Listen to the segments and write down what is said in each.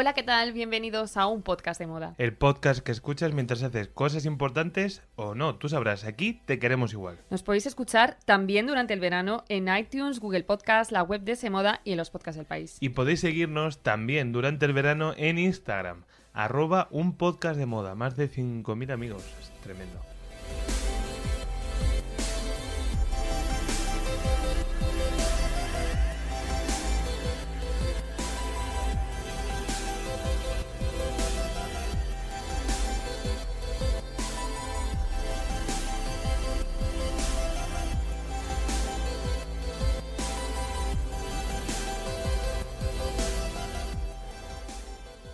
Hola, ¿qué tal? Bienvenidos a un podcast de moda. El podcast que escuchas mientras haces cosas importantes o no, tú sabrás, aquí te queremos igual. Nos podéis escuchar también durante el verano en iTunes, Google Podcast, la web de Semoda y en los podcasts del país. Y podéis seguirnos también durante el verano en Instagram, arroba un podcast de moda, más de 5.000 amigos, es tremendo.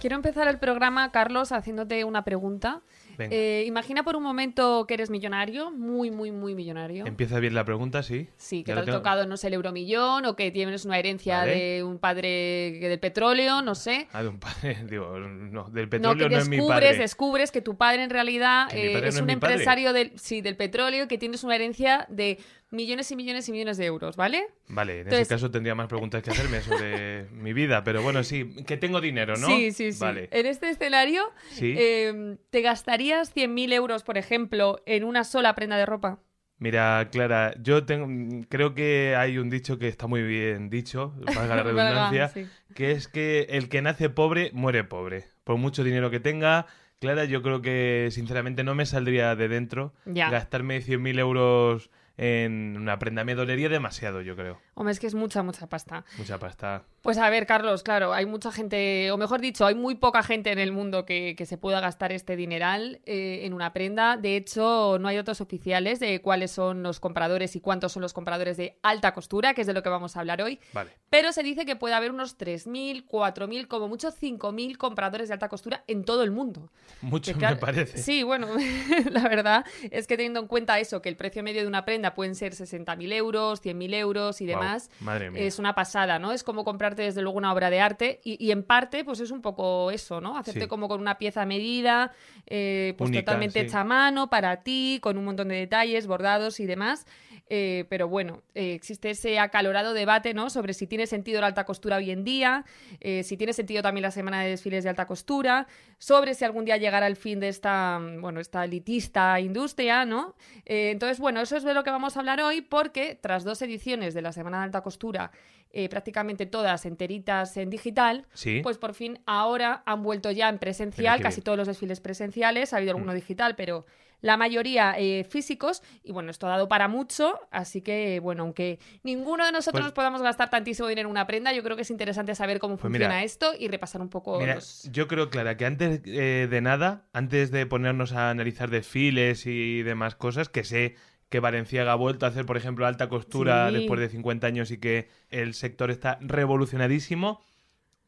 Quiero empezar el programa, Carlos, haciéndote una pregunta. Eh, imagina por un momento que eres millonario, muy, muy, muy millonario. Empieza bien la pregunta, sí. Sí, que Ya te ha tengo. tocado, no sé, el euromillón o que tienes una herencia Vale. de un padre del petróleo, no sé. Ah, de un padre, digo, no, del No, petróleo que no, es mi descubres, padre. descubres que tu padre en realidad eh, padre es no es un padre. empresario del, sí, del petróleo que tienes una herencia de millones y millones y millones de euros, ¿vale? Vale, en Entonces- ese caso tendría más preguntas que hacerme sobre mi vida, pero bueno, sí, que tengo dinero, ¿no? Sí, sí, sí. Vale. En este escenario, Sí. eh, ¿te gastarías 100.000 euros, por ejemplo, en una sola prenda de ropa? Mira, Clara, yo tengo, creo que hay un dicho que está muy bien dicho, valga la redundancia, Sí. que es que el que nace pobre muere pobre. Por mucho dinero que tenga, Clara, yo creo que sinceramente no me saldría de dentro Ya. gastarme 100.000 euros en una prenda. Me dolería demasiado, yo creo. Hombre, es que es mucha, mucha pasta. Mucha pasta. Pues a ver, Carlos, claro, hay mucha gente, o mejor dicho, hay muy poca gente en el mundo que, que se pueda gastar este dineral eh, en una prenda. De hecho, no hay datos oficiales de cuáles son los compradores y cuántos son los compradores de alta costura, que es de lo que vamos a hablar hoy. Vale. Pero se dice que puede haber unos 3.000, 4.000, como mucho 5.000 compradores de alta costura en todo el mundo. Mucho Que me parece. Sí, bueno, la verdad es que teniendo en cuenta eso, que el precio medio de una prenda pueden ser 60.000 euros, 100.000 euros y Guau, demás, madre mía. es una pasada, ¿no? Es como comprarte desde luego una obra de arte y, y en parte pues es un poco eso, ¿no? Hacerte Sí. como con una pieza a medida, eh, pues Única, totalmente sí. hecha a mano para ti, con un montón de detalles, bordados y demás. Eh, pero bueno, eh, existe ese acalorado debate, ¿no? Sobre si tiene sentido la alta costura hoy en día, eh, si tiene sentido también la semana de desfiles de alta costura, sobre si algún día llegará el fin de esta, mm, bueno, esta elitista industria, ¿no? Eh, entonces, bueno, eso es de lo que vamos a hablar hoy porque tras dos ediciones de la semana de alta costura, eh, prácticamente todas enteritas en digital, Sí. pues por fin ahora han vuelto ya en presencial, casi. Mm. todos los desfiles presenciales, ha habido alguno digital, pero la mayoría eh, físicos, y bueno, esto ha dado para mucho, así que bueno, aunque ninguno de nosotros Pues- podamos gastar tantísimo dinero en una prenda, yo creo que es interesante saber cómo Pues funciona mira, esto y repasar un poco Mira, los... yo creo, Clara, que antes eh, de nada, antes de ponernos a analizar desfiles y demás cosas, que sé que Valenciaga ha vuelto a hacer, por ejemplo, alta costura Sí. después de 50 años y que el sector está revolucionadísimo,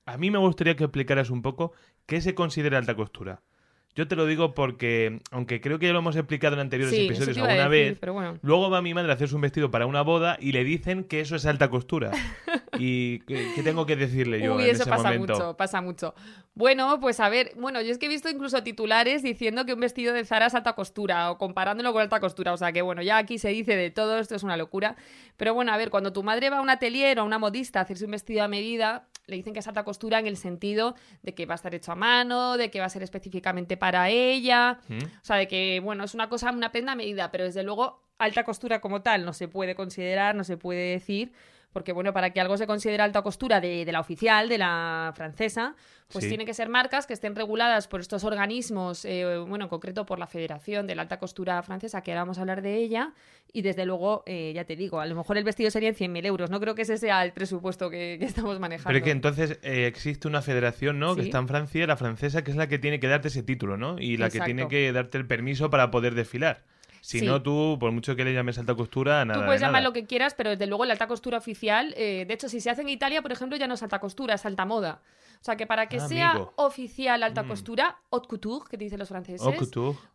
a mí me gustaría que explicaras un poco qué se considera alta costura. Yo te lo digo porque, aunque creo que ya lo hemos explicado en anteriores Sí, episodios alguna decir, vez, pero bueno. luego va mi madre a hacerse un vestido para una boda y le dicen que eso es alta costura. ¿Y qué, qué tengo que decirle yo Uy, en eso ese pasa momento? mucho, pasa mucho. Bueno, pues a ver, bueno, yo es que he visto incluso titulares diciendo que un vestido de Zara es alta costura o comparándolo con alta costura. O sea que bueno, ya aquí se dice de todo, esto es una locura. Pero bueno, a ver, cuando tu madre va a un atelier o a una modista a hacerse un vestido a medida, le dicen que es alta costura en el sentido de que va a estar hecho a mano, de que va a ser específicamente para ella. ¿Mm? O sea, de que, bueno, es una cosa, una prenda a medida, pero desde luego alta costura como tal no se puede considerar, no se puede decir, porque, bueno, para que algo se considere alta costura de, de la oficial, de la francesa, pues Sí. tiene que ser marcas que estén reguladas por estos organismos, eh, bueno, en concreto por la Federación de la Alta Costura Francesa, que ahora vamos a hablar de ella, y desde luego, eh, ya te digo, a lo mejor el vestido sería en 100.000 euros, no creo que ese sea el presupuesto que, que estamos manejando. Pero es que entonces eh, existe una federación, ¿no? Que está en Francia, la francesa, que es la que tiene que darte ese título, ¿no? Y la que tiene que darte el permiso para poder desfilar. Si Sí. no, tú, por mucho que le llames alta costura, nada. Tú puedes de llamar lo que quieras, pero desde luego la alta costura oficial, eh, de hecho, si se hace en Italia, por ejemplo, ya no es alta costura, es alta moda. O sea, que para que Ah, sea amigo. oficial alta Mm. costura, haute couture, que dicen los franceses,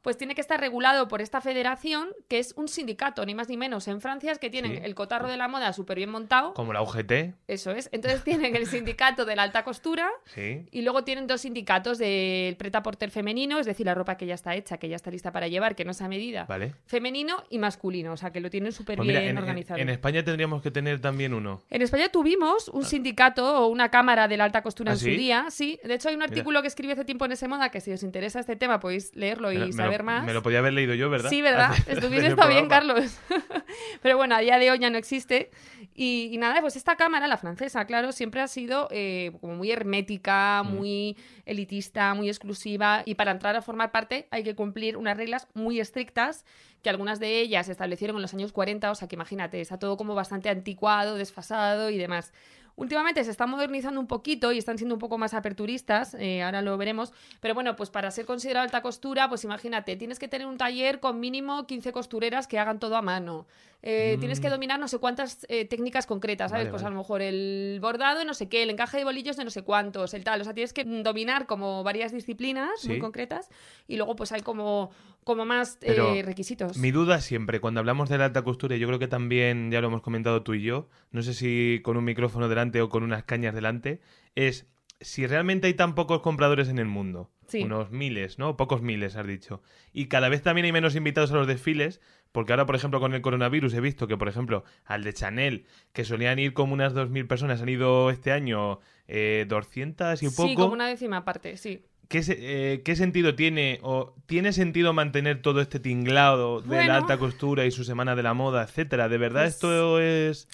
pues tiene que estar regulado por esta federación, que es un sindicato, ni más ni menos, en Francia, es que tienen Sí. el cotarro de la moda súper bien montado. Como la UGT. Eso es. Entonces tienen el sindicato de la alta costura Sí. y luego tienen dos sindicatos del preta porter femenino, es decir, la ropa que ya está hecha, que ya está lista para llevar, que no es a medida. Vale. Femenino y masculino, o sea, que lo tienen súper Pues bien en- organizado. en España tendríamos que tener también uno. En España tuvimos un sindicato o una cámara de la alta costura ¿Ah, en su sí? Sí. De hecho, hay un artículo que escribí hace tiempo en ese moda que si os interesa este tema podéis leerlo y Me saber lo, más. Me lo podía haber leído yo, ¿verdad? Sí, ¿verdad? Estuviste está bien. Carlos. Pero bueno, a día de hoy ya no existe. Y, y nada, pues esta cámara, la francesa, claro, siempre ha sido eh, como muy hermética, Mm. muy elitista, muy exclusiva. Y para entrar a formar parte hay que cumplir unas reglas muy estrictas, que algunas de ellas se establecieron en los años 40, o sea que imagínate, está todo como bastante anticuado, desfasado y demás. Últimamente se están modernizando un poquito y están siendo un poco más aperturistas, eh, ahora lo veremos, pero bueno, pues para ser considerado alta costura, pues imagínate, tienes que tener un taller con mínimo 15 costureras que hagan todo a mano, Eh, tienes que Mm. dominar no sé cuántas eh, técnicas concretas, ¿sabes? Vale, pues vale. a lo mejor el bordado de no sé qué, el encaje de bolillos de no sé cuántos, el tal, o sea, tienes que dominar como varias disciplinas muy concretas y luego pues hay como, como más eh, requisitos. Mi duda siempre, cuando hablamos de la alta costura, y yo creo que también ya lo hemos comentado tú y yo, no sé si con un micrófono delante o con unas cañas delante, es si realmente hay tan pocos compradores en el mundo, Sí. unos miles, ¿no? Pocos miles, has dicho. Y cada vez también hay menos invitados a los desfiles, porque ahora, por ejemplo, con el coronavirus he visto que, por ejemplo, al de Chanel, que solían ir como unas 2.000 personas, han ido este año eh, 200 y poco. Sí, como una décima parte, sí. ¿Qué, se- eh, ¿Qué sentido tiene o tiene sentido mantener todo este tinglado de Bueno. la alta costura y su semana de la moda, etcétera? ¿De verdad Pues- esto es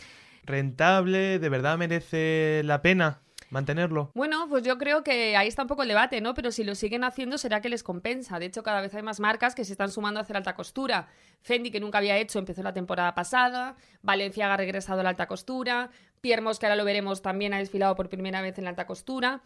rentable? ¿De verdad merece la pena mantenerlo? Bueno, pues yo creo que ahí está un poco el debate, ¿no? Pero si lo siguen haciendo será que les compensa. De hecho, cada vez hay más marcas que se están sumando a hacer alta costura. Fendi, que nunca había hecho, empezó la temporada pasada. Valenciaga ha regresado a la alta costura. Piermos, que ahora lo veremos, también ha desfilado por primera vez en la alta costura.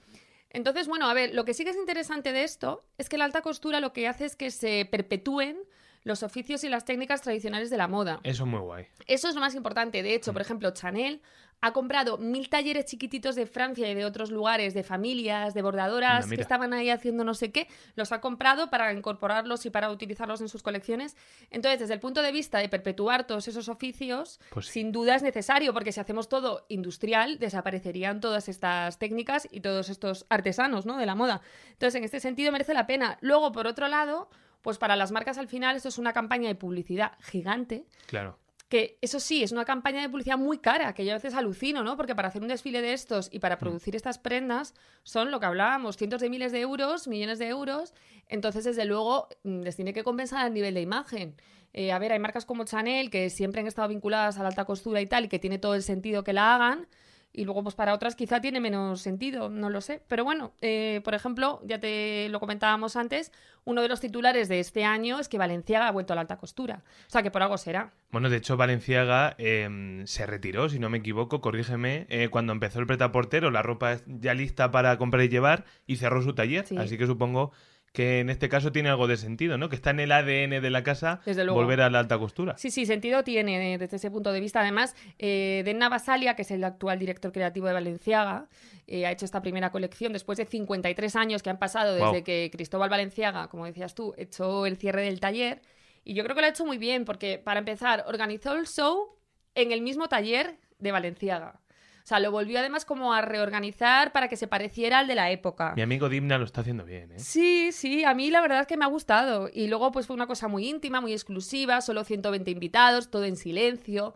Entonces, bueno, a ver, lo que sí que es interesante de esto es que la alta costura lo que hace es que se perpetúen los oficios y las técnicas tradicionales de la moda. Eso es muy guay. Eso es lo más importante. De Mm. hecho, por ejemplo, Chanel ha comprado mil talleres chiquititos de Francia y de otros lugares, de familias, de bordadoras que estaban ahí haciendo no sé qué. Los ha comprado para incorporarlos y para utilizarlos en sus colecciones. Entonces, desde el punto de vista de perpetuar todos esos oficios, Pues sí. sin duda es necesario, porque si hacemos todo industrial, desaparecerían todas estas técnicas y todos estos artesanos ¿no? de la moda. Entonces, en este sentido, merece la pena. Luego, por otro lado, pues para las marcas al final esto es una campaña de publicidad gigante Claro. Que eso sí, es una campaña de publicidad muy cara, que yo a veces alucino, ¿no? Porque para hacer un desfile de estos y Mm. para producir estas prendas son lo que hablábamos, cientos de miles de euros, millones de euros. Entonces, desde luego, mm, les tiene que compensar a nivel de imagen. Eh, a ver, hay marcas como Chanel que siempre han estado vinculadas a la alta costura y tal, y que tiene todo el sentido que la hagan. Y luego, pues para otras quizá tiene menos sentido, no lo sé. Pero bueno, eh, por ejemplo, ya te lo comentábamos antes, uno de los titulares de este año es que Valenciaga ha vuelto a la alta costura. O sea, que por algo será. Bueno, de hecho, Valenciaga eh, se retiró, si no me equivoco, corrígeme, eh, cuando empezó el pretaportero, la ropa ya lista para comprar y llevar, y cerró su taller. Sí. Así que supongo que en este caso tiene algo de sentido, ¿no? Que está en el ADN de la casa Desde luego. volver a la alta costura. Sí, sí, sentido tiene eh, desde ese punto de vista. Además, eh, Denna Basalia, que es el actual director creativo de Valenciaga, eh, ha hecho esta primera colección después de 53 años que han pasado desde que Cristóbal Valenciaga, como decías tú, echó el cierre del taller. Y yo creo que lo ha hecho muy bien, porque para empezar, organizó el show en el mismo taller de Valenciaga. O sea, lo volvió además como a reorganizar para que se pareciera al de la época. Mi amigo Dimna lo está haciendo bien, ¿eh? Sí, sí, a mí la verdad es que me ha gustado. Y luego pues fue una cosa muy íntima, muy exclusiva, solo 120 invitados, todo en silencio.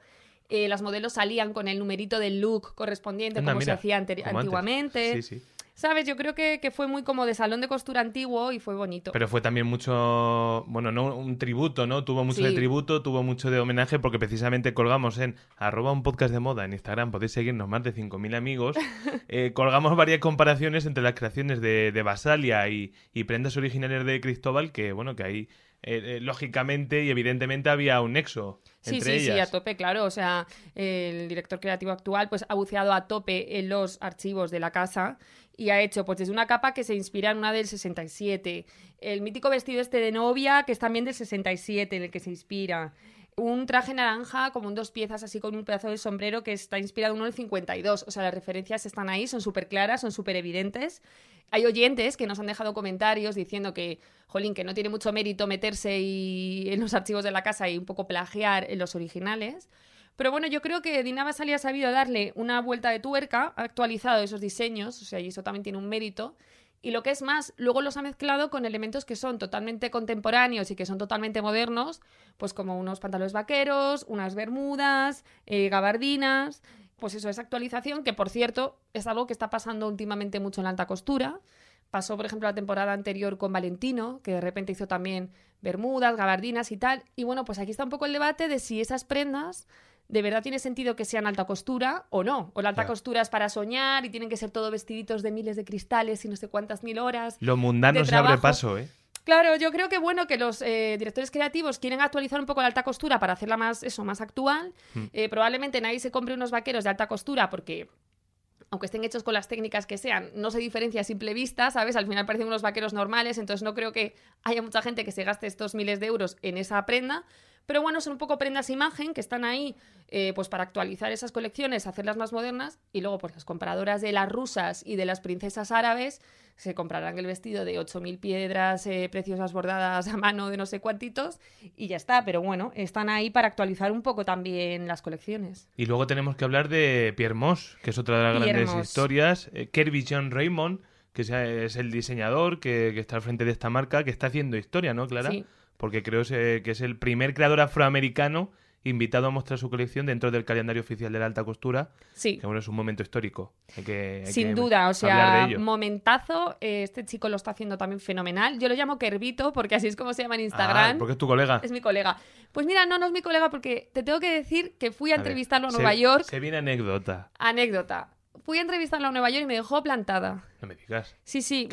Eh, las modelos salían con el numerito del look correspondiente, Anda, como mira, se hacía como antes. antiguamente. Sí, sí. ¿Sabes? Yo creo que, que fue muy como de salón de costura antiguo y fue bonito. Pero fue también mucho, bueno, no un tributo, ¿no? Tuvo mucho de tributo, tuvo mucho de homenaje, porque precisamente colgamos en arroba un podcast de moda en Instagram, podéis seguirnos más de 5.000 amigos, eh, colgamos varias comparaciones entre las creaciones de, de Basalia y, y prendas originales de Cristóbal, que bueno, que ahí eh, eh, lógicamente y evidentemente había un nexo Sí, entre sí, sí, a ellas. tope, claro. O sea, el director creativo actual pues ha buceado a tope en los archivos de la casa y ha hecho pues desde una capa que se inspira en una del 67, el mítico vestido este de novia que es también del 67 en el que se inspira. un traje naranja como un dos piezas así con un pedazo de sombrero que está inspirado en uno del 52. O sea, las referencias están ahí, son súper claras, son súper evidentes. Hay oyentes que nos han dejado comentarios diciendo que, jolín, que no tiene mucho mérito meterse y en los archivos de la casa y un poco plagiar en los originales. Pero bueno, yo creo que Dina Basali ha sabido darle una vuelta de tuerca, ha actualizado esos diseños, o sea, y eso también tiene un mérito. Y lo que es más, luego los ha mezclado con elementos que son totalmente contemporáneos y que son totalmente modernos, pues como unos pantalones vaqueros, unas bermudas, eh, gabardinas. Pues eso, esa actualización, que por cierto es algo que está pasando últimamente mucho en la alta costura. Pasó, por ejemplo, la temporada anterior con Valentino, que de repente hizo también bermudas, gabardinas y tal. Y bueno, pues aquí está un poco el debate de si esas prendas de verdad tiene sentido que sean alta costura o no. O la alta Claro. costura es para soñar y tienen que ser todo vestiditos de miles de cristales y no sé cuántas mil horas. Lo mundano de se abre paso, ¿eh? Claro, yo creo que bueno que los eh, directores creativos quieren actualizar un poco la alta costura para hacerla más eso, más actual. Mm. Eh, probablemente nadie se compre unos vaqueros de alta costura porque aunque estén hechos con las técnicas que sean, no se diferencia a simple vista, ¿sabes? Al final parecen unos vaqueros normales, entonces no creo que haya mucha gente que se gaste estos miles de euros en esa prenda. Pero bueno, son un poco prendas imagen que están ahí eh, pues para actualizar esas colecciones, hacerlas más modernas y luego pues las compradoras de las rusas y de las princesas árabes se comprarán el vestido de 8.000 piedras eh, preciosas bordadas a mano de no sé cuántitos y ya está. Pero bueno, están ahí para actualizar un poco también las colecciones. Y luego tenemos que hablar de Pierre Moss, que es otra de las Pierre grandes Moss. historias. Eh, Kirby John Raymond, que es- es el diseñador que, que está al frente de esta marca, que está haciendo historia, ¿no, Clara? Sí. Porque creo que es el primer creador afroamericano invitado a mostrar su colección dentro del calendario oficial de la alta costura. Sí. Que bueno, es un momento histórico. Hay que, hay Sin que duda, o sea, momentazo. eh, Este chico lo está haciendo también fenomenal. Yo lo llamo Kervito porque así es como se llama en Instagram. Ah, porque es tu colega. Es mi colega. Pues mira, no, no es mi colega porque te tengo que decir que fui a, A ver, entrevistarlo a se- Nueva York. Se viene anécdota. Anécdota. Fui a entrevistarlo a Nueva York y me dejó plantada. No me digas. Sí, sí. me-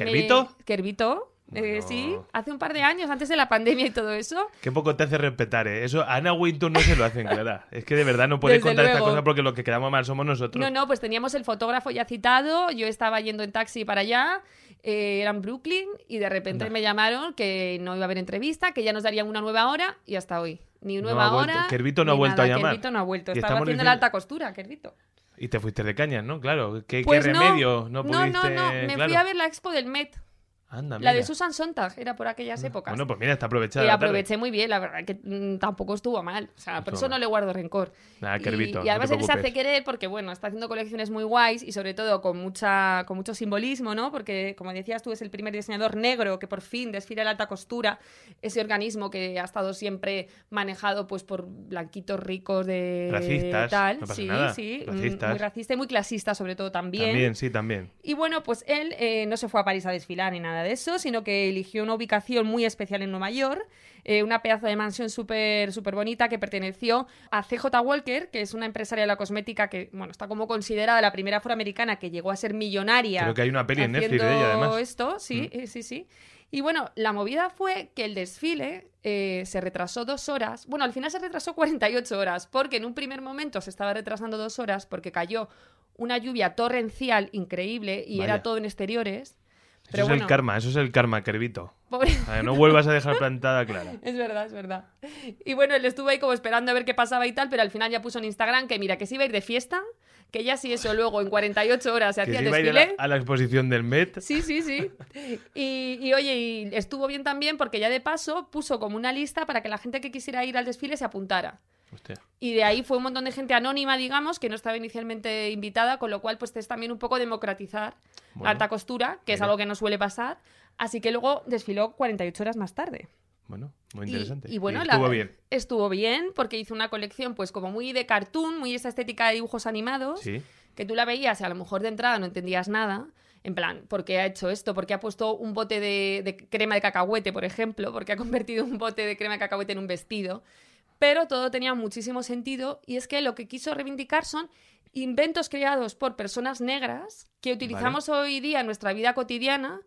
¿Kervito? Eh, sí, hace un par de años, antes de la pandemia y todo eso. Qué poco te hace respetar, ¿eh? Eso a Ana Winton no se lo hacen, Clara. Es que de verdad no puedes Desde contar esta cosa porque los que quedamos mal somos nosotros. No, no, pues teníamos el fotógrafo ya citado, yo estaba yendo en taxi para allá, eh, era en Brooklyn y de repente me llamaron que no iba a haber entrevista, que ya nos darían una nueva hora y hasta hoy. Ni No nueva hora. Kervito no ha vuelto a nada. llamar. Kervito no ha vuelto. Y Estaba haciendo diciendo- la alta costura, Kervito. Y te fuiste de cañas, ¿no? Claro. ¿Qué, qué Pues no. remedio? No, no, pudiste... no, no, me claro. fui a ver la expo del Met, Anda, la de. Susan Sontag, era por aquellas épocas. Bueno, pues mira, está aprovechada. Y la tarde. aproveché muy bien, la verdad que mm, tampoco estuvo mal. O sea, por eso no le guardo rencor. Nada, Y- Kervito, y, no además te él se hace querer porque, bueno, está haciendo colecciones muy guays y sobre todo con, mucha, con mucho simbolismo, ¿no? Porque, como decías tú, es el primer diseñador negro que por fin desfila la alta costura, ese organismo que ha estado siempre manejado pues por blanquitos ricos de Racistas, tal. no pasa sí, nada. sí, mm, Racistas. muy racista y muy clasista sobre todo también. También, sí, también. Y bueno, pues él eh, no se fue a París a desfilar ni nada de eso, sino que eligió una ubicación muy especial en Nueva York, eh, una pedazo de mansión súper súper bonita que perteneció a CJ Walker, que es una empresaria de la cosmética que, bueno, está como considerada la primera afroamericana que llegó a ser millonaria. Creo que hay una peli en Netflix de ella, además. esto, sí, Mm. eh, sí, sí. Y bueno, la movida fue que el desfile eh, se retrasó dos horas. Bueno, al final se retrasó 48 horas, porque en un primer momento se estaba retrasando dos horas porque cayó una lluvia torrencial increíble y Vaya. era todo en exteriores. Eso es el karma, eso es el karma, Kervito. pobre- no vuelvas a dejar plantada Clara. Es verdad, es verdad. Y bueno, él estuvo ahí como esperando a ver qué pasaba y tal, pero al final ya puso en Instagram que mira, que se iba a ir de fiesta, que ya si eso luego en 48 horas se Que hacía se el iba a ir a desfile. la, a la exposición del Met. Sí, sí, sí. Y, y, oye, y estuvo bien también porque ya de paso puso como una lista para que la gente que quisiera ir al desfile se apuntara. Hostia. Y de ahí fue un montón de gente anónima, digamos, que no estaba inicialmente invitada, con lo cual pues es también un poco democratizar Bueno, alta costura, que es mira. algo que no suele pasar. Así que luego desfiló 48 horas más tarde. Bueno, muy Y- interesante. Y, bueno, estuvo la- bien. Estuvo bien porque hizo una colección pues como muy de cartoon, muy esa estética de dibujos animados Sí. que tú la veías y a lo mejor de entrada no entendías nada. En plan, ¿por qué ha hecho esto? ¿Por qué ha puesto un bote de, de crema de cacahuete, por ejemplo? ¿Por qué ha convertido un bote de crema de cacahuete en un vestido? Pero todo tenía muchísimo sentido y es que lo que quiso reivindicar son inventos creados por personas negras que utilizamos hoy día en nuestra vida cotidiana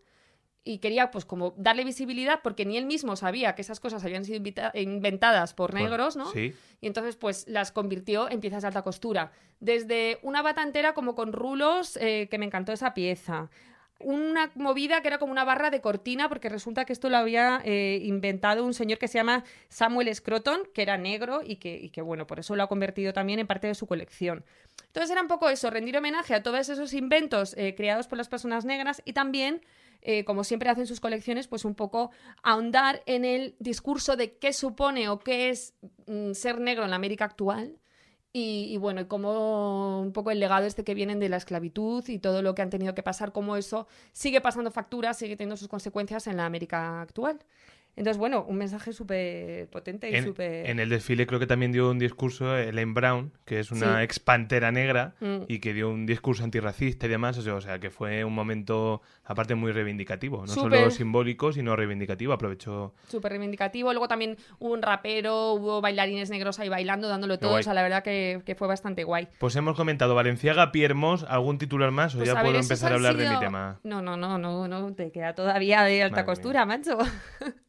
y quería pues como darle visibilidad porque ni él mismo sabía que esas cosas habían sido inventadas por negros, ¿no? Sí. Y entonces, pues las convirtió en piezas de alta costura. Desde una bata entera como con rulos, eh, que me encantó esa pieza, una movida que era como una barra de cortina, porque resulta que esto lo había eh, inventado un señor que se llama Samuel Scroton, que era negro y que, bueno, por eso lo ha convertido también en parte de su colección. Entonces era un poco eso, rendir homenaje a todos esos inventos eh, creados por las personas negras y también, eh, como siempre hacen sus colecciones, pues un poco ahondar en el discurso de qué supone o qué es mm, ser negro en la América actual y, y, bueno, y cómo un poco el legado este que vienen de la esclavitud y todo lo que han tenido que pasar, cómo eso sigue pasando facturas, sigue teniendo sus consecuencias en la América actual. Entonces, bueno, un mensaje súper potente y En, súper... en el desfile creo que también dio un discurso Elaine Brown, que es una Sí. ex pantera negra Mm. y que dio un discurso antirracista y demás. O sea, que fue un momento, aparte, muy reivindicativo. No solo Súper. simbólico, sino reivindicativo. Aprovechó. súper reivindicativo. Luego también hubo un rapero, hubo bailarines negros ahí bailando, dándolo todo. guay. O sea, la verdad que, que fue bastante guay. Pues hemos comentado Valenciaga, Piermos, ¿algún titular más? O Pues, ya ver, puedo empezar a hablar de mi sido- tema. No, no, no, no, no, te queda todavía de alta Madre costura, macho.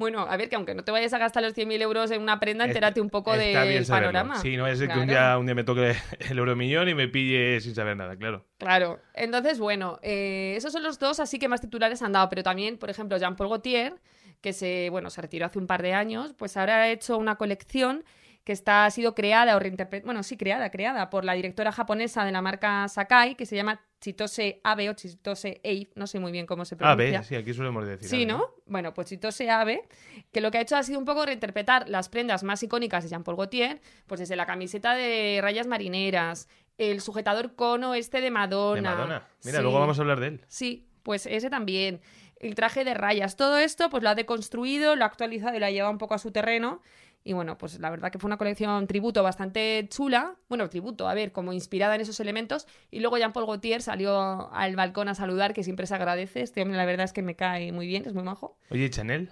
bueno, a ver, que aunque no te vayas a gastar los 100.000 euros en una prenda, entérate un poco del saberlo. panorama. Sí, no es de que un Claro. día, un día me toque el euromillón y me pille sin saber nada, claro. Claro, entonces bueno, eh, esos son los dos así que más titulares han dado, pero también, por ejemplo, Jean-Paul Gaultier, que se, bueno, se retiró hace un par de años, pues ahora ha hecho una colección que está, ha sido creada o reinterpretada, bueno, sí, creada, creada por la directora japonesa de la marca Sakai, que se llama Chitose Abe o Chitose Abe, no sé muy bien cómo se pronuncia. ver, sí, aquí solemos decir. Sí, Abe, ¿no? Bueno, pues Chitose Abe, que lo que ha hecho ha sido un poco reinterpretar las prendas más icónicas de Jean-Paul Gaultier, pues desde la camiseta de rayas marineras, el sujetador cono este de Madonna. De Madonna. Mira, Sí. luego vamos a hablar de él. Sí, pues ese también. El traje de rayas, todo esto, pues lo ha deconstruido, lo ha actualizado y lo ha llevado un poco a su terreno. Y bueno, pues la verdad que fue una colección tributo bastante chula. Bueno, tributo, a ver, como inspirada en esos elementos. Y luego Jean-Paul Gaultier salió al balcón a saludar, que siempre se agradece. Este hombre, la verdad es que me cae muy bien, es muy majo. Oye, Chanel.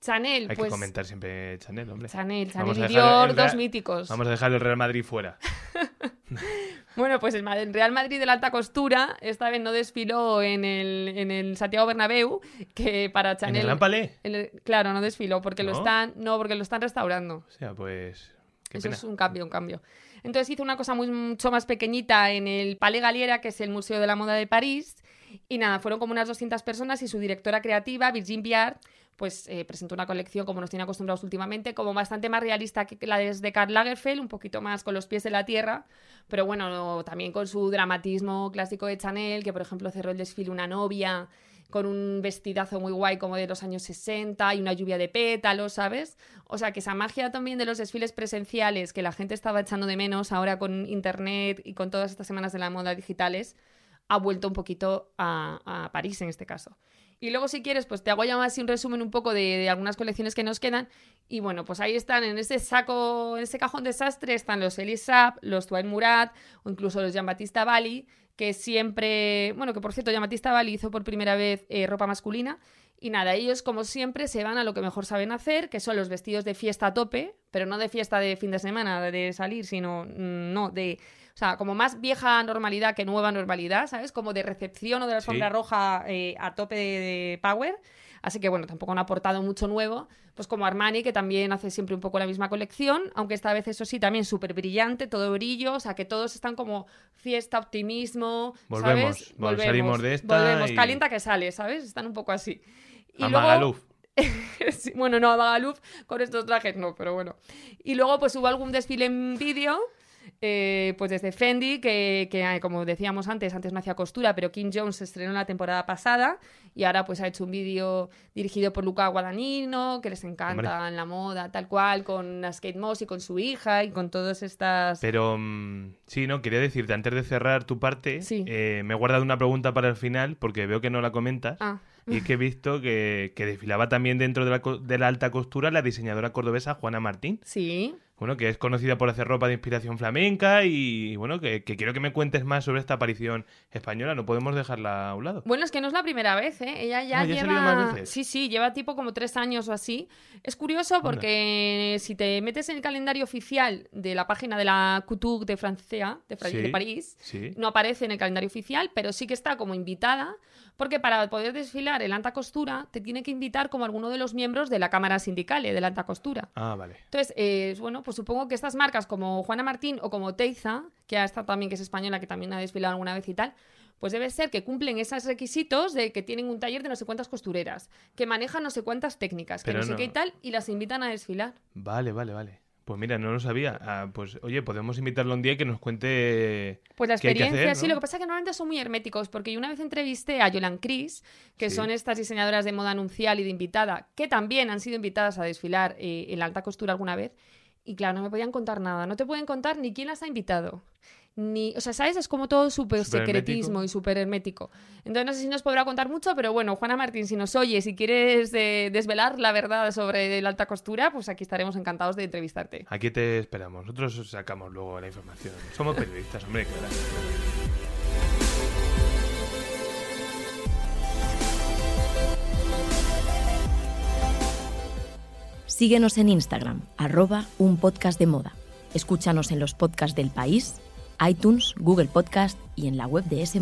Chanel, Hay pues. que comentar siempre Chanel, hombre. Chanel, Chanel y Dior, el dos míticos. Vamos a dejar el Real Madrid fuera. Bueno, pues el Real Madrid de la alta costura esta vez no desfiló en el, en el Santiago Bernabéu, que para ¿En Chanel... en el- claro, no desfiló, porque lo están... No, porque lo están restaurando. O sea, pues... Qué Eso pena. es un cambio, un cambio. Entonces hizo una cosa muy, mucho más pequeñita en el Palais Galiera, que es el Museo de la Moda de París. Y nada, fueron como unas 200 personas y su directora creativa, Virgin Viard, pues eh, presentó una colección, como nos tiene acostumbrados últimamente, como bastante más realista que la de Karl Lagerfeld, un poquito más con los pies en la tierra, pero bueno, no- también con su dramatismo clásico de Chanel, que por ejemplo cerró el desfile una novia con un vestidazo muy guay como de los años 60 y una lluvia de pétalos, ¿sabes? O sea, que esa magia también de los desfiles presenciales que la gente estaba echando de menos ahora con internet y con todas estas semanas de la moda digitales, ha vuelto un poquito a París en este caso. Y luego, si quieres, pues te hago ya más un resumen un poco de, de algunas colecciones que nos quedan. Y bueno, pues ahí están, en ese saco, en ese cajón desastre, están los Elisab, los Tuain Murat o incluso los Jean-Baptiste Bali, que siempre, bueno, que por cierto, Jean-Baptiste Bali hizo por primera vez eh, ropa masculina. Y nada, ellos como siempre se van a lo que mejor saben hacer, que son los vestidos de fiesta a tope, pero no de fiesta de fin de semana, de salir, sino, mm, no, de, o sea, como más vieja normalidad que nueva normalidad, ¿sabes? Como de recepción o de la Sí. alfombra roja eh, a tope de, de power. Así que bueno, tampoco han aportado mucho nuevo. Pues como Armani, que también hace siempre un poco la misma colección, aunque esta vez eso sí, también súper brillante, todo brillo, o sea que todos están como fiesta, optimismo, Volvemos, ¿sabes? vol- salimos de esta Volvemos, y- calienta que sale, ¿sabes? Están un poco así. Y a luego- Magaluf. Sí, bueno, no, a Magaluf con estos trajes no, pero bueno. Y luego pues hubo algún desfile en vídeo, eh, pues desde Fendi, que, que, eh, como decíamos antes, antes no hacía costura, pero Kim Jones se estrenó la temporada pasada y ahora pues ha hecho un vídeo dirigido por Luca Guadagnino, que les encanta Hombre. en la moda, tal cual, con Skate Moss y con su hija y con todas estas... Pero mm, sí, no, quería decirte, antes de cerrar tu parte, Sí. eh, me he guardado una pregunta para el final porque veo que no la comentas. Ah, Y es que he visto que, que desfilaba también dentro de la, de la alta costura la diseñadora cordobesa Juana Martín. sí. Bueno, que es conocida por hacer ropa de inspiración flamenca y, bueno, que, que quiero que me cuentes más sobre esta aparición española. No podemos dejarla a un lado. Bueno, es que no es la primera vez, ¿eh? Ella ya Ah, ¿ya lleva... más veces? Sí, sí, lleva tipo como tres años o así. Es curioso porque si te metes en el calendario oficial de la página de la Couture de Francia, de, Fra- Sí. de París, Sí. no aparece en el calendario oficial, pero sí que está como invitada, porque para poder desfilar en alta costura te tiene que invitar como alguno de los miembros de la Cámara Sindical de la alta costura. Ah, vale. Entonces, eh, bueno, pues supongo que estas marcas como Juana Martín o como Teiza, que ha estado también, que es española, que también ha desfilado alguna vez y tal, pues debe ser que cumplen esos requisitos de que tienen un taller de no sé cuántas costureras, que manejan no sé cuántas técnicas, que Pero no sé no- qué y tal, y las invitan a desfilar. Vale, vale, vale. Pues mira, no lo sabía. Ah, pues oye, podemos invitarlo un día y que nos cuente Pues la qué hay que experiencia, hacer, sí, ¿no? lo que pasa es que normalmente son muy herméticos, porque yo una vez entrevisté a Yolan Cris, que Sí. son estas diseñadoras de moda anuncial y de invitada, que también han sido invitadas a desfilar eh, en la alta costura alguna vez, y claro, no me podían contar nada, no te pueden contar ni quién las ha invitado. Ni, o sea, ¿sabes? Es como todo súper secretismo hermético. y súper hermético. Entonces, no sé si nos podrá contar mucho, pero bueno, Juana Martín, si nos oyes y quieres eh, desvelar la verdad sobre la alta costura, pues aquí estaremos encantados de entrevistarte. Aquí te esperamos. Nosotros os sacamos luego la información. Somos periodistas, hombre, claro. Síguenos en Instagram, arroba un podcast de moda. Escúchanos en los podcasts del país, iTunes, Google Podcast y en la web de S.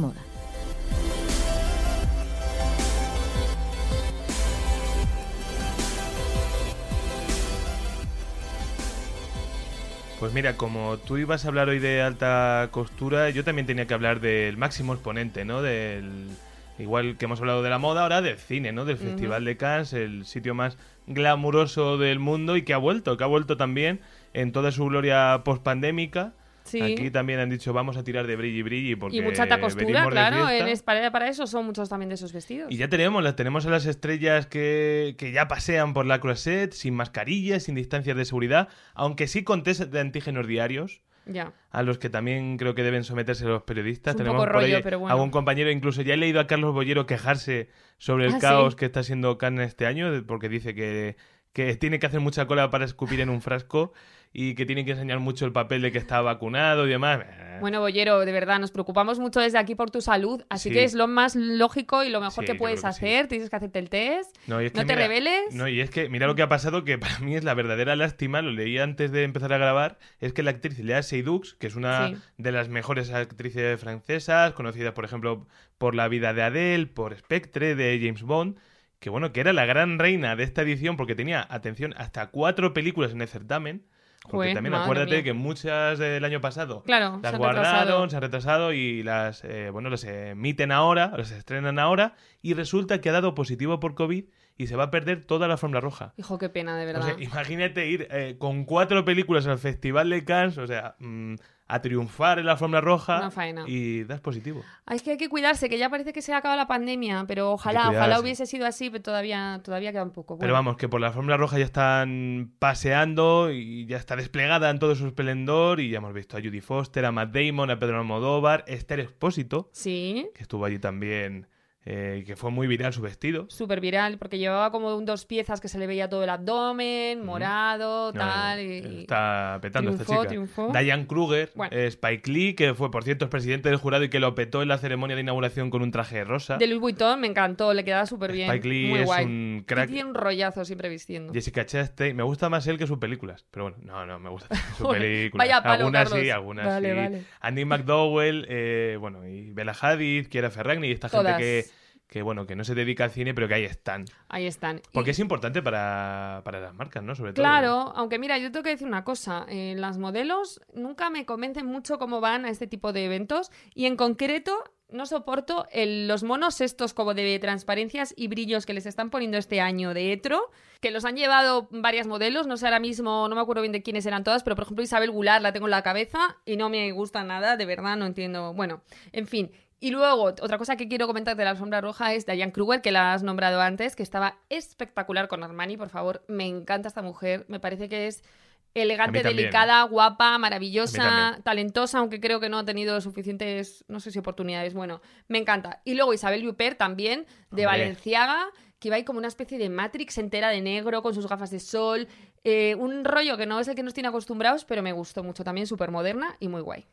Pues mira, como tú ibas a hablar hoy de alta costura, yo también tenía que hablar del máximo exponente, ¿no? Del igual que hemos hablado de la moda, ahora del cine, ¿no? Del Festival de Cannes, el sitio más glamuroso del mundo y que ha vuelto, que ha vuelto también en toda su gloria pospandémica. Sí. Aquí también han dicho vamos a tirar de brilli brilli porque Y mucha alta costura, venimos de claro, en para, para eso son muchos también de esos vestidos. Y ya tenemos, las tenemos a las estrellas que, que ya pasean por la croisette, sin mascarillas, sin distancias de seguridad, aunque sí con test de antígenos diarios, Ya. a los que también creo que deben someterse los periodistas. Es un tenemos poco por rollo, ahí pero bueno. algún compañero, incluso ya he leído a Carlos Bollero quejarse sobre el Ah, caos sí. que está siendo Cannes este año, de- porque dice que, que tiene que hacer mucha cola para escupir en un frasco y que tiene que enseñar mucho el papel de que está vacunado y demás. Eh, Bueno, Bollero, de verdad, nos preocupamos mucho desde aquí por tu salud, así Sí. que es lo más lógico y lo mejor Sí, que puedes sí. hacer. Tienes que hacerte el test. No, te mira- rebeles. No, y es que mira lo que ha pasado, que para mí es la verdadera lástima, lo leí antes de empezar a grabar, es que la actriz Lea Seydoux, que es una de las mejores actrices francesas, conocida por ejemplo por La vida de Adele, por Spectre, de James Bond, que bueno, que era la gran reina de esta edición porque tenía, atención, hasta cuatro películas en el certamen. Porque Joder, también acuérdate mía. que muchas del año pasado Claro, las se guardaron, se han retrasado y las, eh, bueno, las emiten ahora, las estrenan ahora y resulta que ha dado positivo por COVID y se va a perder toda la Fórmula Roja. Hijo, qué pena, de O verdad. sea, imagínate ir eh, con cuatro películas al Festival de Cannes, o sea, mm, a triunfar en la Fórmula Roja Una faena. y das positivo. Ay, es que hay que cuidarse, que ya parece que se ha acabado la pandemia, pero ojalá, ojalá hubiese sido así, pero todavía, todavía queda un poco. Pero vamos, que por la Fórmula Roja ya están paseando y ya está desplegada en todo su esplendor y ya hemos visto a Judy Foster, a Matt Damon, a Pedro Almodóvar, Esther Expósito, Sí, que estuvo allí también eh, que fue muy viral su vestido. súper viral, porque llevaba como un- dos piezas que se le veía todo el abdomen, morado, No, tal. eh, y- Está petando esta chica. triunfó. Diane Kruger, Bueno. eh, Spike Lee, que fue, por cierto, es presidente del jurado y que lo petó en la ceremonia de inauguración con un traje rosa. De Louis Vuitton me encantó, le quedaba súper bien. Spike Lee muy es guay. un crack. tiene un rollazo siempre vistiendo. Jessica Chastain, me gusta más él que sus películas, pero bueno, no, no, me gusta sus películas. vaya palo, algunas sí, algunas Vale, sí. vale. Andy McDowell, eh, bueno, y Bella Hadid, Kiera Ferragni, y esta Todas. gente que, que, bueno, que no se dedica al cine, pero que ahí están. Ahí están. Porque Y- es importante para, para las marcas, ¿no? Sobre todo. Claro, aunque mira, yo tengo que decir una cosa, eh, las modelos nunca me convencen mucho cómo van a este tipo de eventos y en concreto no soporto el- los monos estos como de transparencias y brillos que les están poniendo este año de Etro, que los han llevado varias modelos, no sé ahora mismo, no me acuerdo bien de quiénes eran todas, pero por ejemplo Isabel Goulart la tengo en la cabeza y no me gusta nada, de verdad, no entiendo, bueno, en fin. Y luego, otra cosa que quiero comentar de la alfombra roja es Diane Kruger, que la has nombrado antes, que estaba espectacular con Armani, por favor. Me encanta esta mujer. Me parece que es elegante, también. delicada, guapa, maravillosa, talentosa, aunque creo que no ha tenido suficientes, no sé si oportunidades. Bueno, me encanta. Y luego Isabel Huppert también, de Hombre. Valenciaga, que va ahí como una especie de Matrix entera de negro, con sus gafas de sol. Eh, un rollo que no es el que nos tiene acostumbrados, pero me gustó mucho. También súper moderna y muy guay.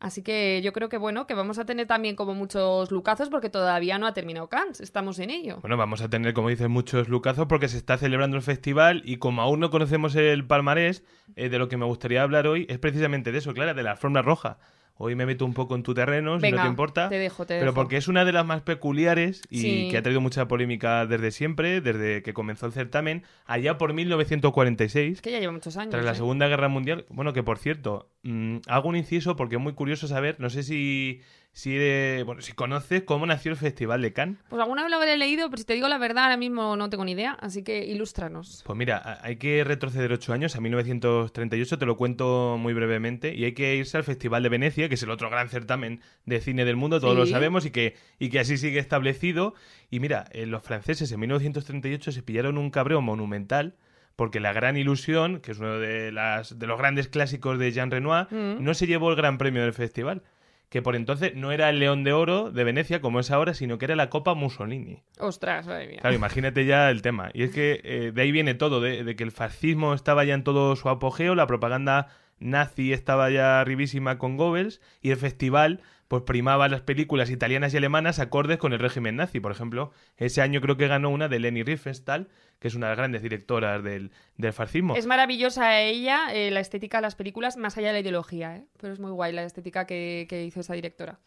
Así que yo creo que bueno, que vamos a tener también como muchos lucazos porque todavía no ha terminado Cannes, estamos en ello. Bueno, vamos a tener, como dices, muchos lucazos porque se está celebrando el festival y como aún no conocemos el palmarés, eh, de lo que me gustaría hablar hoy es precisamente de eso, Clara, de la alfombra roja. Hoy me meto un poco en tu terreno, si no te importa. te dejo, te pero dejo. porque es una de las más peculiares y Sí. que ha traído mucha polémica desde siempre, desde que comenzó el certamen, allá por 1946, Es que ya lleva muchos años. tras la ¿eh? Segunda Guerra Mundial. Bueno, que por cierto, mm, hago un inciso porque es muy curioso saber, no sé si, si, eres- bueno, si conoces cómo nació el Festival de Cannes. Pues alguna vez lo habré leído, pero si te digo la verdad, ahora mismo no tengo ni idea, así que ilústranos. Pues mira, hay que retroceder ocho años, a 1938, te lo cuento muy brevemente, y hay que irse al Festival de Venecia, que es el otro gran certamen de cine del mundo, todos lo sabemos, y que, y que así sigue establecido. Y mira, eh, los franceses en 1938 se pillaron un cabreo monumental, porque La Gran Ilusión, que es uno de, las, de los grandes clásicos de Jean Renoir, Mm. no se llevó el gran premio del festival. Que por entonces no era el León de Oro de Venecia como es ahora, sino que era la Copa Mussolini. Ostras, madre mía. Claro, imagínate ya el tema. Y es que eh, de ahí viene todo, de, de que el fascismo estaba ya en todo su apogeo, la propaganda nazi estaba ya arribísima con Goebbels y el festival pues primaba las películas italianas y alemanas acordes con el régimen nazi. Por ejemplo, ese año creo que ganó una de Leni Riefenstahl, que es una de las grandes directoras del, del fascismo. Es maravillosa ella, eh, la estética de las películas, más allá de la ideología, ¿eh? Pero es muy guay la estética que, que hizo esa directora.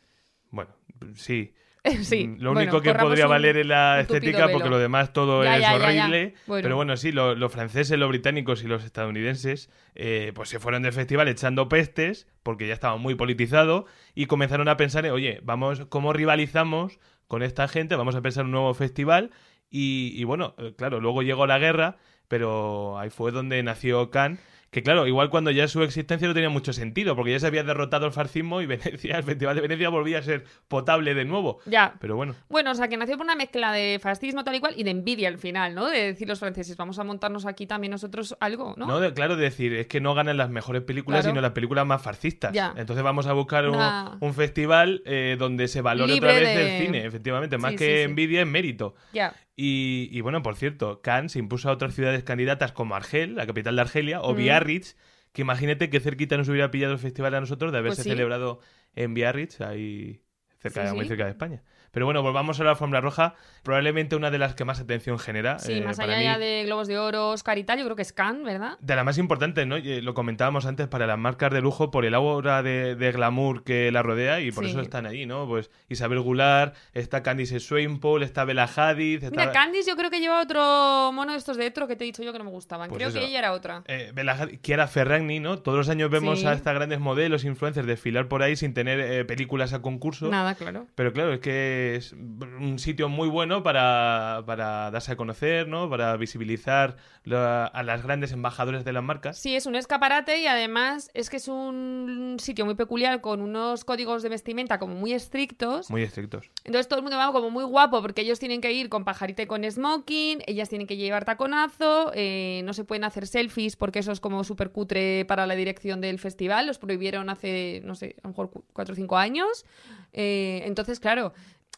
Bueno, sí. sí. Mm, Lo bueno, único que podría valer es la estética, porque lo demás todo Ya, es ya, ya, ya. horrible. Bueno. Pero bueno, sí, lo- los franceses, los británicos y los estadounidenses eh, pues se fueron del festival echando pestes, porque ya estaba muy politizado, y comenzaron a pensar, oye, vamos, ¿cómo rivalizamos con esta gente? Vamos a pensar un nuevo festival. Y, y bueno, eh, claro, luego llegó la guerra, pero ahí fue donde nació Cannes. Que claro, igual cuando ya su existencia no tenía mucho sentido, porque ya se había derrotado el fascismo y Venecia, el Festival de Venecia volvía a ser potable de nuevo. Ya. Pero bueno, Bueno, o sea, que nació por una mezcla de fascismo tal y cual y de envidia al final, ¿no? De decir los franceses, vamos a montarnos aquí también nosotros algo, ¿no? No, de- claro, de decir, es que no ganan las mejores películas, Claro. sino las películas más fascistas. Ya. Entonces vamos a buscar un, un festival eh, donde se valore Libre otra vez de- el cine, efectivamente, más Sí, que sí, sí. envidia es mérito. Ya. Y, y bueno, por cierto, Cannes se impuso a otras ciudades candidatas como Argel, la capital de Argelia, o Mm. Biarritz, que imagínate qué cerquita nos hubiera pillado el festival a nosotros de haberse Pues sí. celebrado en Biarritz, ahí cerca, Sí, muy sí. cerca de España. Pero bueno, volvamos a la alfombra roja, probablemente una de las que más atención genera. Sí, eh, más allá mí. ya de Globos de Oro, Oscar y tal, yo creo que es Cannes, ¿verdad? De las más importantes, ¿no? Eh, Lo comentábamos antes para las marcas de lujo por el aura de, de glamour que la rodea y por Sí. eso están ahí, ¿no? Pues Isabel Goulart, está Candice Swainpool, está Bella Hadid, está... Mira, Candice yo creo que lleva otro mono de estos de Etro que te he dicho yo que no me gustaban. Pues creo eso. que ella era otra. eh, Bella Hadid, Chiara Ferragni, ¿no? Todos los años vemos Sí. a estas grandes modelos, influencers desfilar por ahí sin tener eh, películas a concurso. Nada, claro. Pero claro, es que es un sitio muy bueno para, para darse a conocer, ¿no? Para visibilizar la- a las grandes embajadoras de las marcas. Sí, es un escaparate y además es que es un sitio muy peculiar con unos códigos de vestimenta como muy estrictos. Muy estrictos. Entonces todo el mundo va como muy guapo porque ellos tienen que ir con pajarita y con smoking, ellas tienen que llevar taconazo, eh, no se pueden hacer selfies porque eso es como súper cutre para la dirección del festival, los prohibieron hace, no sé, a lo mejor cu- cuatro o cinco años. Eh, entonces, claro,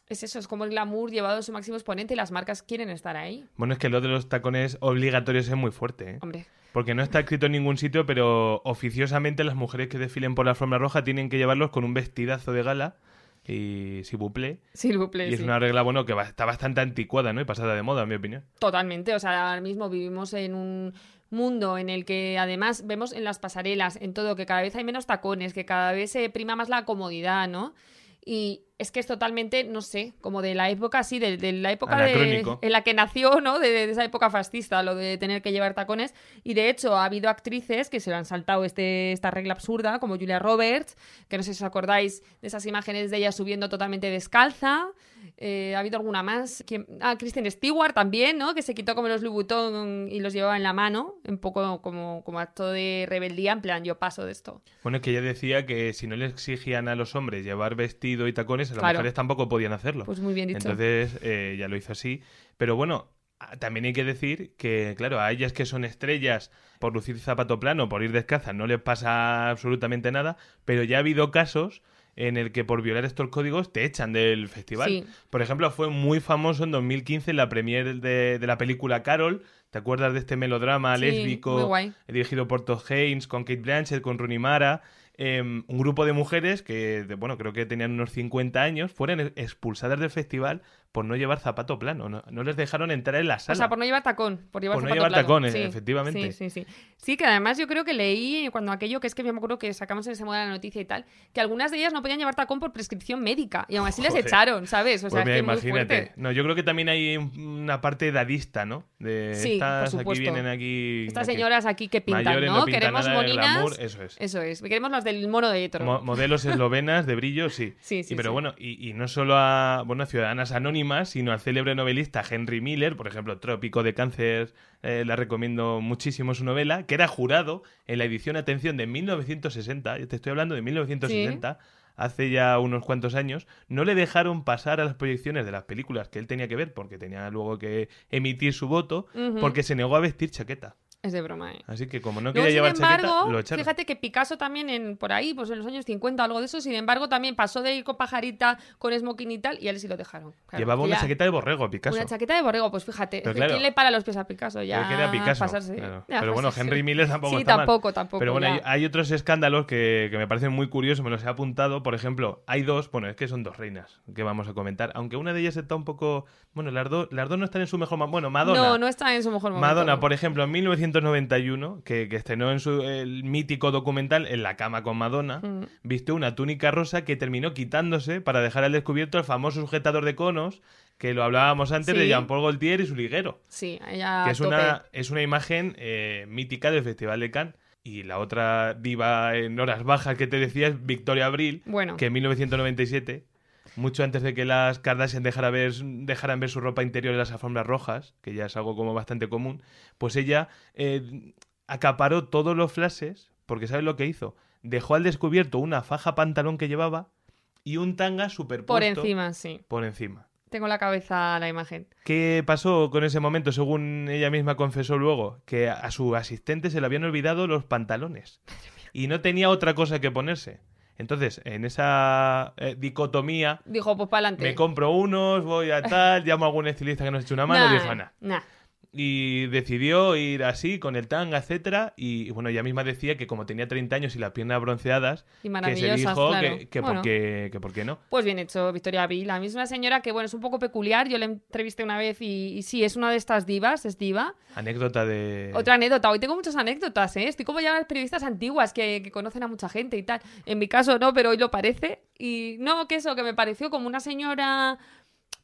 es eso, es como el glamour llevado a su máximo exponente y las marcas quieren estar ahí. Bueno, es que lo de los tacones obligatorios es muy fuerte, ¿eh? Hombre, Porque no está escrito en ningún sitio, pero oficiosamente las mujeres que desfilen por la alfombra roja tienen que llevarlos con un vestidazo de gala y si buple. vous plaît, Y es sí. una regla, bueno, que va- está bastante anticuada, ¿no? Y pasada de moda, en mi opinión. Totalmente, o sea, ahora mismo vivimos en un mundo en el que además vemos en las pasarelas, en todo, que cada vez hay menos tacones, que cada vez se prima más la comodidad, ¿no? Y es que es totalmente, no sé, como de la época así, de, de la época de, en la que nació, ¿no? De, de esa época fascista, lo de tener que llevar tacones. Y de hecho ha habido actrices que se le han saltado este, esta regla absurda, como Julia Roberts, que no sé si os acordáis de esas imágenes de ella subiendo totalmente descalza. Eh, ha habido alguna más. ¿Quién? Ah, Kristen Stewart también, ¿no? Que se quitó como los Louis Vuitton y los llevaba en la mano, un poco como, como acto de rebeldía, en plan, yo paso de esto. Bueno, es que ella decía que si no le exigían a los hombres llevar vestido y tacones, las Claro. mujeres tampoco podían hacerlo. Pues muy bien dicho. Entonces eh, ya lo hizo así. Pero bueno, a- también hay que decir que, claro, a ellas que son estrellas por lucir zapato plano, por ir descalzas, no les pasa absolutamente nada, pero ya ha habido casos en el que por violar estos códigos te echan del festival. Sí. Por ejemplo, fue muy famoso en 2015 la premier de, de la película Carol. ¿Te acuerdas de este melodrama Sí, lésbico dirigido por Todd Haynes, con Kate Blanchett, con Rooney Mara? Em, un grupo de mujeres que, bueno, creo que tenían unos 50 años, fueron expulsadas del festival por no llevar zapato plano. No, no les dejaron entrar en la sala. O sea, por no llevar tacón. Por, llevar Por no llevar plano. Sí, efectivamente. Sí, sí, sí. Sí, que además yo creo que leí cuando aquello, que es que yo me acuerdo que sacamos en ese modo la noticia y tal, que algunas de ellas no podían llevar tacón por prescripción médica. Y aún así Joder. echaron, ¿sabes? O sea, Pues mira, es que imagínate. No, yo creo que también hay una parte dadista, ¿no? De Sí, por estas aquí vienen aquí. Estas aquí señoras aquí que pintan, mayores, ¿no? pintan Queremos nada moninas. glamour, eso es. Eso es. Queremos las del mono de Hétero. Mo- modelos eslovenas de brillo, sí. Sí, sí, Y pero sí. bueno, y, y no solo a bueno, a ciudadanas anónimas, sino al célebre novelista Henry Miller, por ejemplo, Trópico de Cáncer, eh, la recomiendo muchísimo su novela, que era jurado en la edición, atención, de 1960, yo te estoy hablando de 1960, hace ya unos cuantos años, no le dejaron pasar a las proyecciones de las películas que él tenía que ver, porque tenía luego que emitir su voto, porque se negó a vestir chaqueta. Es de broma, ¿eh? Así que como no Luego, quería llevar chaqueta, embargo, lo echaron. fíjate que Picasso también en, por ahí, pues en los años 50 o algo de eso, sin embargo, también pasó de ir con pajarita, con smoking y tal, y a él sí lo dejaron. Claro, Llevaba que una ya- chaqueta de borrego, Picasso. Una chaqueta de borrego, pues fíjate. Pero que claro, ¿Quién le para los pies a Picasso? Ya Él quería Picasso. pasarse. claro. ya Pero bueno, pasarse. Henry Miller tampoco Sí, está mal. tampoco, tampoco. Pero bueno, hay, hay otros escándalos que, que me parecen muy curiosos, me los he apuntado. Por ejemplo, hay dos, bueno, es que son dos reinas que vamos a comentar. Aunque una de ellas está un poco. Bueno, las, dos las dos no están en su mejor. Bueno, Madonna. No, no está en su mejor momento. Madonna, por ejemplo, en 1991, que, que estrenó en su el mítico documental En la cama con Madonna, Mm. vistió una túnica rosa que terminó quitándose para dejar al descubierto el famoso sujetador de conos que lo hablábamos antes de. Jean-Paul Gaultier y su liguero Sí, ella que es tope. una, es una imagen eh, mítica del Festival de Cannes. Y la otra diva en horas bajas que te decía es Victoria Abril, Bueno. que en 1997, mucho antes de que las Kardashian dejara ver, dejaran ver su ropa interior en las alfombras rojas, que ya es algo como bastante común, pues ella eh, acaparó todos los flashes, porque ¿sabes lo que hizo? Dejó al descubierto una faja pantalón que llevaba y un tanga superpuesto Por encima, sí. por encima. Tengo en la cabeza la imagen. ¿Qué pasó con ese momento? Según ella misma confesó luego, que a su asistente se le habían olvidado los pantalones y no tenía otra cosa que ponerse. Entonces, en esa eh, dicotomía, Dijo, pues para adelante. me compro unos, voy a tal, llamo a algún estilista que nos eche una mano, y dijo, "Nah". Nah. Y decidió ir así, con el tanga, etcétera Y bueno, ella misma decía que como tenía 30 años y las piernas bronceadas, Y que se dijo claro. que, que Bueno. por qué, que por qué no. Pues bien hecho, Victoria Abril. La misma señora que, bueno, es un poco peculiar. Yo la entrevisté una vez y, y sí, es una de estas divas, es diva. Anécdota de... Otra anécdota. Hoy tengo muchas anécdotas, ¿eh? Estoy como ya las periodistas antiguas que, que conocen a mucha gente y tal. En mi caso no, pero hoy lo parece. Y no, que eso, que me pareció como una señora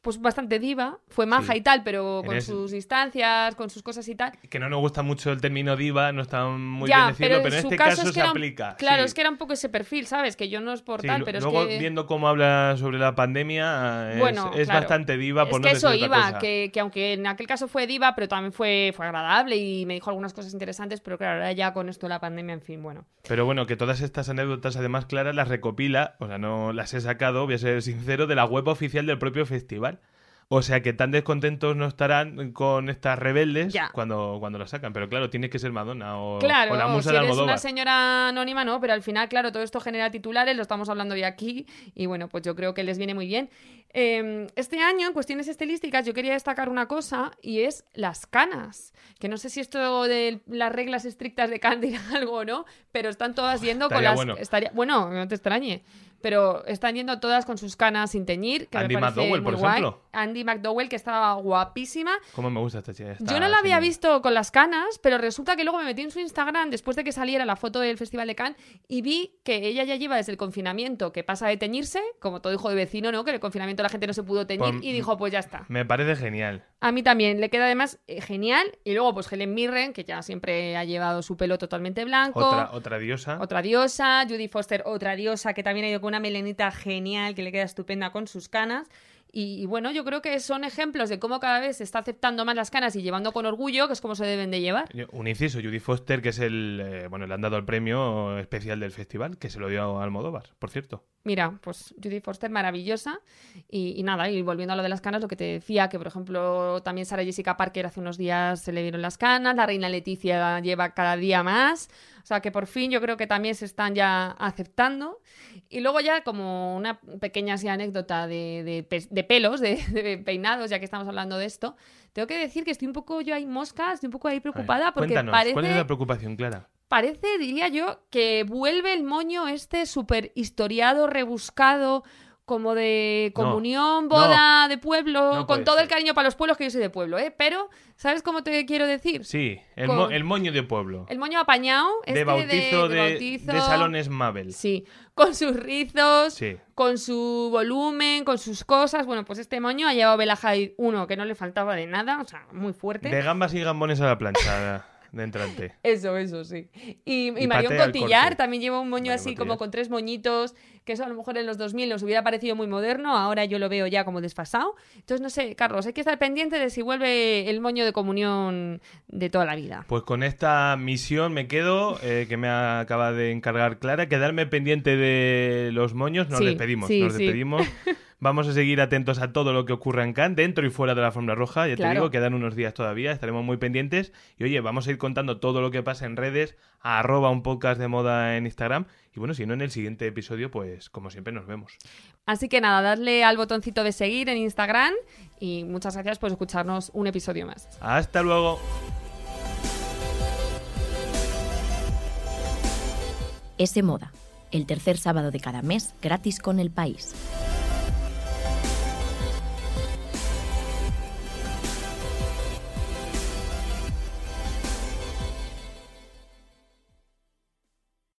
pues bastante diva, fue maja Sí. y tal, pero con ese- sus distancias, con sus cosas y tal. que no nos gusta mucho el término diva, no está muy ya, bien decirlo, pero, en este caso, caso, es que se un- aplica. Claro, sí. es que era un poco ese perfil, ¿sabes? Que yo no es por Sí, tal, pero luego es que... viendo cómo habla sobre la pandemia, es, Bueno, es claro. bastante diva por es no que eso iba, que, que aunque en aquel caso fue diva, pero también fue, fue agradable y me dijo algunas cosas interesantes, pero claro, ahora ya con esto de la pandemia, en fin, bueno. Pero bueno, que todas estas anécdotas, además, Clara, las recopila, o sea, no las he sacado, voy a ser sincero, de la web oficial del propio festival. O sea que tan descontentos no estarán con estas rebeldes Ya. cuando, cuando las sacan. Pero claro, tiene que ser Madonna o, Claro, o la musa si de eres Almodóvar. una señora anónima, no, pero al final, claro, todo esto genera titulares, lo estamos hablando hoy aquí, y bueno, pues yo creo que les viene muy bien. Eh, este año, en cuestiones estilísticas, yo quería destacar una cosa, y es las canas. Que no sé si esto de las reglas estrictas de dirá algo no, pero están todas yendo con Estaría las... bueno. estaría- bueno, no te extrañe. Pero están yendo todas con sus canas sin teñir, que Andy me parece McDowell, muy por guay. ejemplo. Andy McDowell, que estaba guapísima. ¿Cómo me gusta esta chica? esta Yo no la había señora? visto con las canas, pero resulta que luego me metí en su Instagram después de que saliera la foto del Festival de Cannes y vi que ella ya lleva desde el confinamiento que pasa de teñirse, como todo hijo de vecino, ¿no? Que en el confinamiento la gente no se pudo teñir Pues, y dijo, pues ya está. Me parece genial. A mí también le queda además eh, genial. Y luego, pues Helen Mirren, que ya siempre ha llevado su pelo totalmente blanco. Otra, otra diosa. Otra diosa, Judy Foster, otra diosa que también ha ido con una melenita genial que le queda estupenda con sus canas. Y, bueno, yo creo que son ejemplos de cómo cada vez se está aceptando más las canas y llevando con orgullo, que es como se deben de llevar. Un inciso, Judy Foster, que es el. eh, bueno, le han dado el premio especial del festival, que se lo dio a Almodóvar, por cierto. Mira, pues Judy Foster maravillosa. Y, y nada, y volviendo a lo de las canas, lo que te decía, que por ejemplo también Sara Jessica Parker hace unos días se le vieron las canas, la reina Leticia lleva cada día más. O sea que por fin yo creo que también se están ya aceptando. Y luego ya como una pequeña así anécdota de, de pe- de pelos, de, de peinados, ya que estamos hablando de esto, tengo que decir que estoy un poco yo ahí mosca, estoy un poco ahí ver, preocupada porque parece ¿cuál es la preocupación, Clara? Parece, diría yo, que vuelve el moño este súper historiado, rebuscado, como de comunión, no, boda de pueblo, no con todo el cariño para los pueblos que yo soy de pueblo, ¿eh? Pero, ¿sabes cómo te quiero decir? Sí, el, Con- mo- el moño de pueblo. El moño apañado, de, este bautizo de, de, de bautizo. de salones Mabel. Sí, con sus rizos, Sí. con su volumen, con sus cosas. Bueno, pues este moño ha llevado Bella Hadid uno que no le faltaba de nada, o sea, muy fuerte. De gambas y gambones a la plancha de entrante. Eso, eso, sí. Y, y Y Marion corte. también lleva un moño Marion así como con tres moñitos, que eso a lo mejor en los 2000 nos hubiera parecido muy moderno, ahora yo lo veo ya como desfasado. Entonces, no sé, Carlos, hay que estar pendiente de si vuelve el moño de comunión de toda la vida. Pues con esta misión me quedo, eh, que me acaba de encargar Clara, quedarme pendiente de los moños. Nos Sí, despedimos, sí, nos sí. despedimos. Vamos a seguir atentos a todo lo que ocurra en Cannes, dentro y fuera de la Fórmula Roja. Ya te digo, quedan unos días todavía, estaremos muy pendientes. Y oye, vamos a ir contando todo lo que pasa en redes, a arroba un podcast de moda en Instagram. Y bueno, si no, en el siguiente episodio, pues como siempre nos vemos. Así que nada, dadle al botoncito de seguir en Instagram y muchas gracias por escucharnos un episodio más. Hasta luego. Ese Moda, el tercer sábado de cada mes gratis con el país.